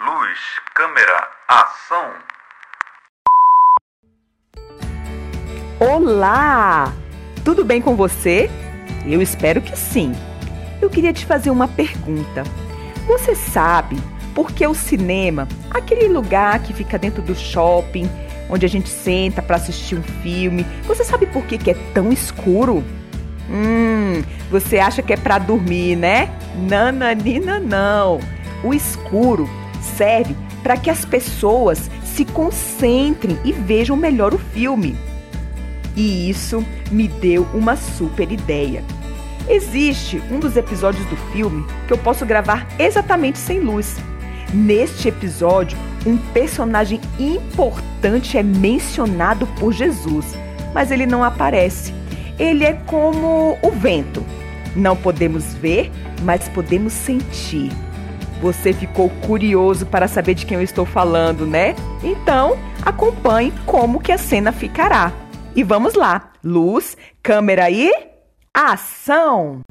Luz, câmera, ação. Olá! Tudo bem com você? Eu espero que sim. Eu queria te fazer uma pergunta. Você sabe por que o cinema, aquele lugar que fica dentro do shopping, onde a gente senta para assistir um filme, você sabe por que, que é tão escuro? Hum, você acha que é para dormir, né? Nananina não. O escuro serve para que as pessoas se concentrem e vejam melhor o filme. E isso me deu uma super ideia. Existe um dos episódios do filme que eu posso gravar exatamente sem luz. Neste episódio, um personagem importante é mencionado por Jesus, mas ele não aparece. Ele é como o vento. Não podemos ver, mas podemos sentir. Você ficou curioso para saber de quem eu estou falando, né? Então, acompanhe como que a cena ficará. E vamos lá. Luz, câmera e ação!